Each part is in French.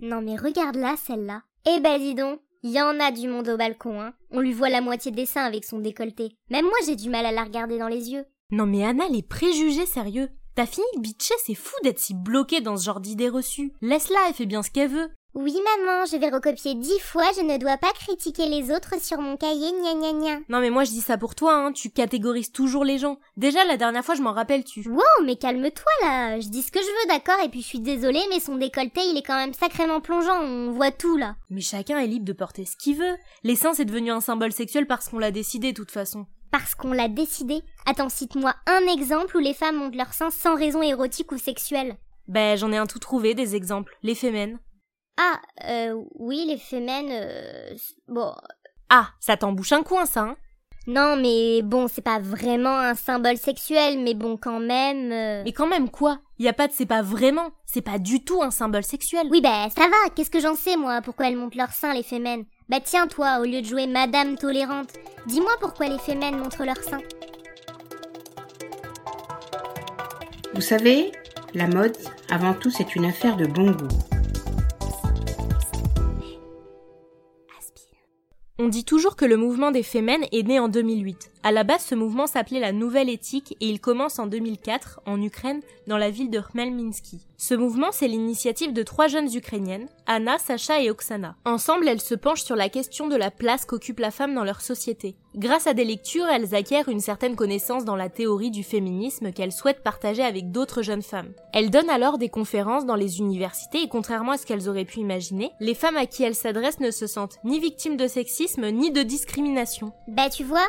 Non mais regarde là, celle-là. Eh ben dis donc, y en a du monde au balcon, hein. On lui voit la moitié des seins avec son décolleté. Même moi j'ai du mal à la regarder dans les yeux. Non mais Anna, les préjugés sérieux. Ta fille bitchée, c'est fou d'être si bloquée dans ce genre d'idées reçues. Laisse-la, elle fait bien ce qu'elle veut. Oui maman, je vais recopier dix fois, je ne dois pas critiquer les autres sur mon cahier, gna gna gna. Non mais moi je dis ça pour toi, hein, tu catégorises toujours les gens. Déjà la dernière fois je m'en rappelle tu. Wow, mais calme-toi là, je dis ce que je veux d'accord, et puis je suis désolée, mais son décolleté il est quand même sacrément plongeant, on voit tout là. Mais chacun est libre de porter ce qu'il veut. Les seins c'est devenu un symbole sexuel parce qu'on l'a décidé de toute façon. Parce qu'on l'a décidé Attends, cite-moi un exemple où les femmes montent leurs seins sans raison érotique ou sexuelle. Ben j'en ai un tout trouvé, des exemples. Les fémènes. Ah, euh, oui, les fémènes, euh, bon... Ah, ça t'embouche un coin ça, hein Non, mais bon, c'est pas vraiment un symbole sexuel, mais bon, quand même... euh, Mais quand même quoi? Y a pas de c'est pas vraiment, c'est pas du tout un symbole sexuel. Oui, bah ça va, qu'est-ce que j'en sais, moi, pourquoi elles montent leurs seins, les fémènes Bah tiens, toi, au lieu de jouer Madame tolérante, dis-moi pourquoi les fémènes montrent leurs seins. Vous savez, la mode, avant tout, c'est une affaire de bon goût. On dit toujours que le mouvement des fémènes est né en 2008. À la base, ce mouvement s'appelait la Nouvelle Éthique et il commence en 2004 en Ukraine, dans la ville de Khmelnytsky. Ce mouvement, c'est l'initiative de trois jeunes Ukrainiennes, Anna, Sacha et Oksana. Ensemble, elles se penchent sur la question de la place qu'occupe la femme dans leur société. Grâce à des lectures, elles acquièrent une certaine connaissance dans la théorie du féminisme qu'elles souhaitent partager avec d'autres jeunes femmes. Elles donnent alors des conférences dans les universités et contrairement à ce qu'elles auraient pu imaginer, les femmes à qui elles s'adressent ne se sentent ni victimes de sexisme ni de discrimination. Bah tu vois,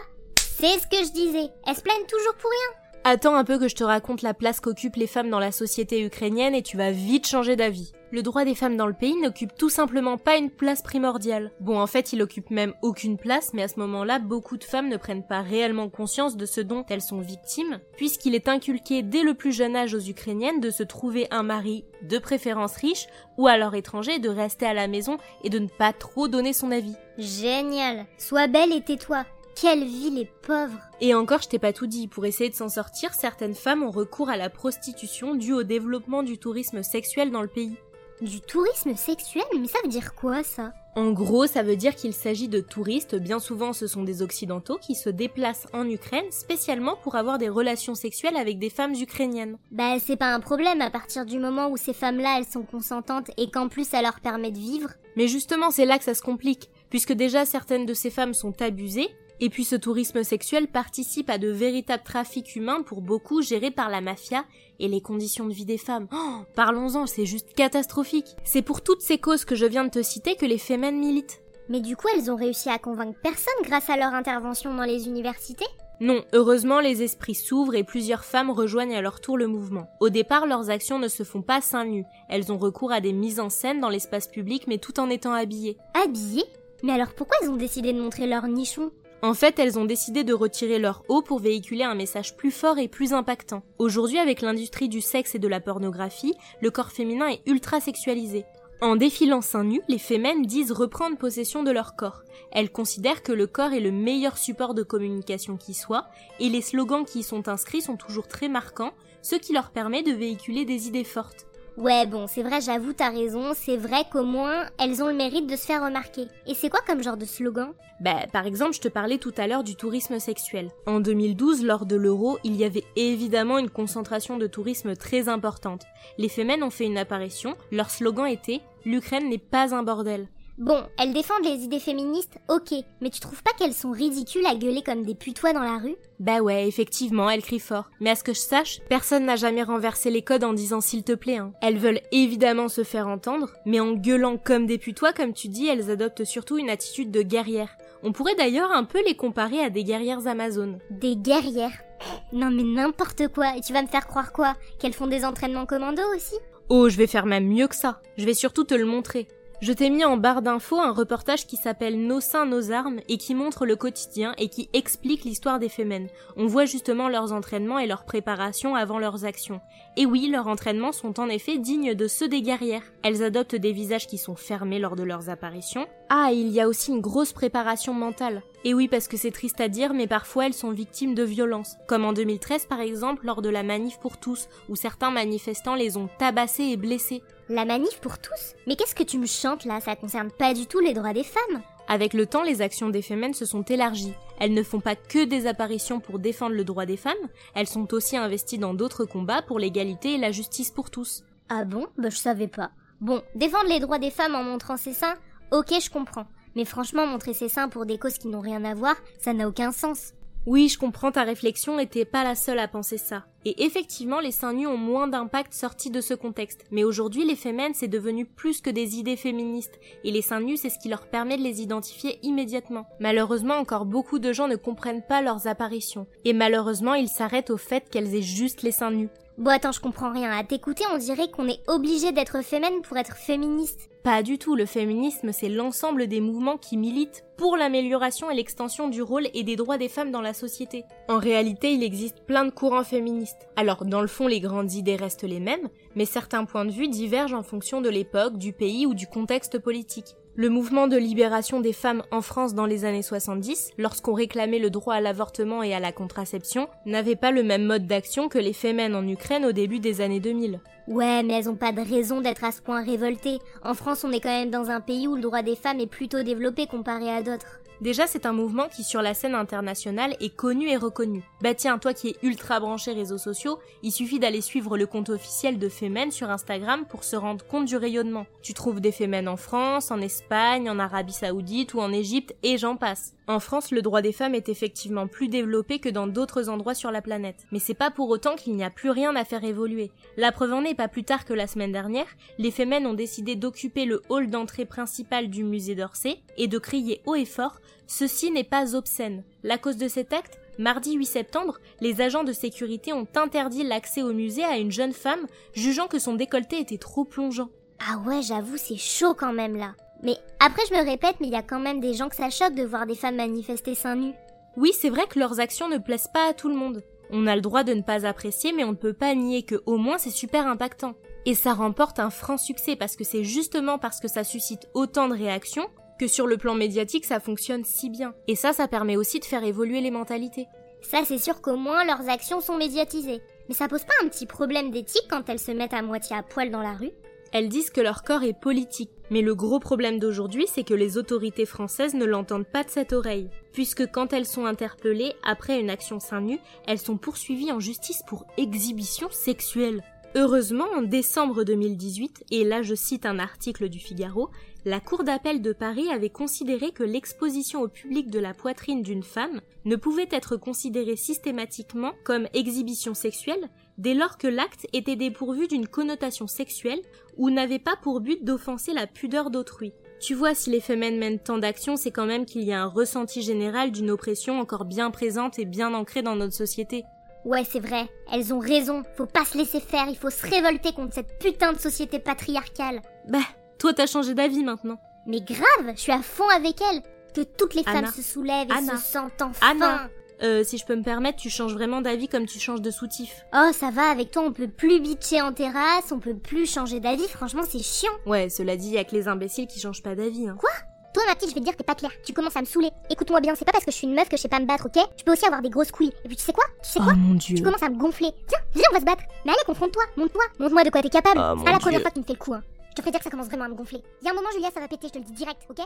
c'est ce que je disais, elles se plaignent toujours pour rien. Attends un peu que je te raconte la place qu'occupent les femmes dans la société ukrainienne et tu vas vite changer d'avis. Le droit des femmes dans le pays n'occupe tout simplement pas une place primordiale. Bon, en fait, il occupe même aucune place, mais à ce moment-là, beaucoup de femmes ne prennent pas réellement conscience de ce dont elles sont victimes, puisqu'il est inculqué dès le plus jeune âge aux Ukrainiennes de se trouver un mari, de préférence riche, ou alors étranger, de rester à la maison et de ne pas trop donner son avis. Génial. Sois belle et tais-toi. Quelle vie les pauvres. Et encore, je t'ai pas tout dit, pour essayer de s'en sortir, certaines femmes ont recours à la prostitution due au développement du tourisme sexuel dans le pays. Du tourisme sexuel? Mais ça veut dire quoi ça? En gros, ça veut dire qu'il s'agit de touristes, bien souvent ce sont des occidentaux, qui se déplacent en Ukraine spécialement pour avoir des relations sexuelles avec des femmes ukrainiennes. Bah c'est pas un problème à partir du moment où ces femmes-là elles sont consentantes et qu'en plus ça leur permet de vivre. Mais justement, c'est là que ça se complique, puisque déjà certaines de ces femmes sont abusées, et puis ce tourisme sexuel participe à de véritables trafics humains pour beaucoup gérés par la mafia et les conditions de vie des femmes. Oh, parlons-en, c'est juste catastrophique. C'est pour toutes ces causes que je viens de te citer que les fémènes militent. Mais du coup elles ont réussi à convaincre personne grâce à leur intervention dans les universités? Non, heureusement les esprits s'ouvrent et plusieurs femmes rejoignent à leur tour le mouvement. Au départ, leurs actions ne se font pas seins nus. Elles ont recours à des mises en scène dans l'espace public mais tout en étant habillées. Habillées? Mais alors pourquoi elles ont décidé de montrer leur nichon En fait, elles ont décidé de retirer leur haut pour véhiculer un message plus fort et plus impactant. Aujourd'hui, avec l'industrie du sexe et de la pornographie, le corps féminin est ultra sexualisé. En défilant seins nus, les fémènes disent reprendre possession de leur corps. Elles considèrent que le corps est le meilleur support de communication qui soit, et les slogans qui y sont inscrits sont toujours très marquants, ce qui leur permet de véhiculer des idées fortes. Ouais bon c'est vrai j'avoue t'as raison, c'est vrai qu'au moins elles ont le mérite de se faire remarquer. Et c'est quoi comme genre de slogan? Bah, par exemple, je te parlais tout à l'heure du tourisme sexuel. En 2012, lors de l'euro, il y avait évidemment une concentration de tourisme très importante. Les fémènes ont fait une apparition, leur slogan était L'Ukraine n'est pas un bordel. Bon, elles défendent les idées féministes, ok, mais tu trouves pas qu'elles sont ridicules à gueuler comme des putois dans la rue? Bah ouais, effectivement, elles crient fort. Mais à ce que je sache, personne n'a jamais renversé les codes en disant s'il te plaît. Hein. Elles veulent évidemment se faire entendre, mais en gueulant comme des putois, comme tu dis, elles adoptent surtout une attitude de guerrière. On pourrait d'ailleurs un peu les comparer à des guerrières amazones. Des guerrières? Non mais n'importe quoi, et tu vas me faire croire quoi? Qu'elles font des entraînements commando aussi? Oh, je vais faire même mieux que ça. Je vais surtout te le montrer. Je t'ai mis en barre d'infos un reportage qui s'appelle Nos seins, nos armes et qui montre le quotidien et qui explique l'histoire des fémènes. On voit justement leurs entraînements et leur préparation avant leurs actions. Et oui, leurs entraînements sont en effet dignes de ceux des guerrières. Elles adoptent des visages qui sont fermés lors de leurs apparitions. Ah, il y a aussi une grosse préparation mentale. Et oui, parce que c'est triste à dire, mais parfois elles sont victimes de violences. Comme en 2013 par exemple, lors de la manif pour tous, où certains manifestants les ont tabassés et blessés. La manif pour tous Mais qu'est-ce que tu me chantes là? Ça concerne pas du tout les droits des femmes. Avec le temps, les actions des Femen se sont élargies. Elles ne font pas que des apparitions pour défendre le droit des femmes, elles sont aussi investies dans d'autres combats pour l'égalité et la justice pour tous. Ah bon? Bah je savais pas. Bon, défendre les droits des femmes en montrant ses seins, ok je comprends. Mais franchement, montrer ses seins pour des causes qui n'ont rien à voir, ça n'a aucun sens. Oui, je comprends ta réflexion et t'es pas la seule à penser ça. Et effectivement, les seins nus ont moins d'impact sortis de ce contexte. Mais aujourd'hui, les femmes, c'est devenu plus que des idées féministes. Et les seins nus, c'est ce qui leur permet de les identifier immédiatement. Malheureusement, encore beaucoup de gens ne comprennent pas leurs apparitions. Et malheureusement, ils s'arrêtent au fait qu'elles aient juste les seins nus. Bon attends, je comprends rien. À t'écouter, on dirait qu'on est obligé d'être féminin pour être féministe. Pas du tout, le féminisme, c'est l'ensemble des mouvements qui militent pour l'amélioration et l'extension du rôle et des droits des femmes dans la société. En réalité, il existe plein de courants féministes. Alors, dans le fond, les grandes idées restent les mêmes, mais certains points de vue divergent en fonction de l'époque, du pays ou du contexte politique. Le mouvement de libération des femmes en France dans les années 70, lorsqu'on réclamait le droit à l'avortement et à la contraception, n'avait pas le même mode d'action que les fémènes en Ukraine au début des années 2000. Ouais, mais elles ont pas de raison d'être à ce point révoltées. En France, on est quand même dans un pays où le droit des femmes est plutôt développé comparé à d'autres. Déjà, c'est un mouvement qui, sur la scène internationale, est connu et reconnu. Bah tiens, toi qui es ultra branché réseaux sociaux, il suffit d'aller suivre le compte officiel de Femen sur Instagram pour se rendre compte du rayonnement. Tu trouves des Femen en France, en Espagne, en Arabie Saoudite ou en Égypte, et j'en passe. En France, le droit des femmes est effectivement plus développé que dans d'autres endroits sur la planète. Mais c'est pas pour autant qu'il n'y a plus rien à faire évoluer. La preuve en est pas plus tard que la semaine dernière, les Femen ont décidé d'occuper le hall d'entrée principal du musée d'Orsay et de crier haut et fort Ceci n'est pas obscène. La cause de cet acte Mardi 8 septembre, les agents de sécurité ont interdit l'accès au musée à une jeune femme, jugeant que son décolleté était trop plongeant. Ah ouais, j'avoue, c'est chaud quand même là. Mais après, je me répète, mais il y a quand même des gens que ça choque de voir des femmes manifester seins nus. Oui, c'est vrai que leurs actions ne plaisent pas à tout le monde. On a le droit de ne pas apprécier, mais on ne peut pas nier que au moins c'est super impactant. Et ça remporte un franc succès parce que c'est justement parce que ça suscite autant de réactions que sur le plan médiatique ça fonctionne si bien. Et ça, ça permet aussi de faire évoluer les mentalités. Ça, c'est sûr qu'au moins leurs actions sont médiatisées. Mais ça pose pas un petit problème d'éthique quand elles se mettent à moitié à poil dans la rue? Elles disent que leur corps est politique. Mais le gros problème d'aujourd'hui, c'est que les autorités françaises ne l'entendent pas de cette oreille. Puisque quand elles sont interpellées après une action seins nus, elles sont poursuivies en justice pour exhibition sexuelle. Heureusement, en décembre 2018, et là je cite un article du Figaro, la Cour d'appel de Paris avait considéré que l'exposition au public de la poitrine d'une femme ne pouvait être considérée systématiquement comme exhibition sexuelle dès lors que l'acte était dépourvu d'une connotation sexuelle ou n'avait pas pour but d'offenser la pudeur d'autrui. Tu vois, si les femmes mènent tant d'actions, c'est quand même qu'il y a un ressenti général d'une oppression encore bien présente et bien ancrée dans notre société. Ouais, c'est vrai, elles ont raison, faut pas se laisser faire, il faut se révolter contre cette putain de société patriarcale. Bah, toi, t'as changé d'avis maintenant. Mais grave, je suis à fond avec elle. Que toutes les femmes se soulèvent et Anna. se sentent enfin. Anna. Euh, si je peux me permettre, tu changes vraiment d'avis comme tu changes de soutif. Oh, ça va, avec toi, on peut plus bitcher en terrasse, on peut plus changer d'avis, franchement, c'est chiant. Ouais, cela dit, y a que les imbéciles qui changent pas d'avis. Hein. Quoi? Toi, ma petite, je vais te dire, t'es pas clair. Tu commences à me saouler. Écoute-moi bien, c'est pas parce que je suis une meuf que je sais pas me battre, ok? Je peux aussi avoir des grosses couilles. Et puis, tu sais quoi? Tu sais quoi? Oh mon dieu. Tu commences à me gonfler. Tiens, viens, on va se battre. Mais allez, confronte-toi, montre-toi, montre-moi de quoi t'es capable. Oh, c'est mon pas la première fois que tu me fais le coup, hein. Je te fais dire que ça commence vraiment à me gonfler. Il y a un moment, Julia, ça va péter, je te le dis direct, ok?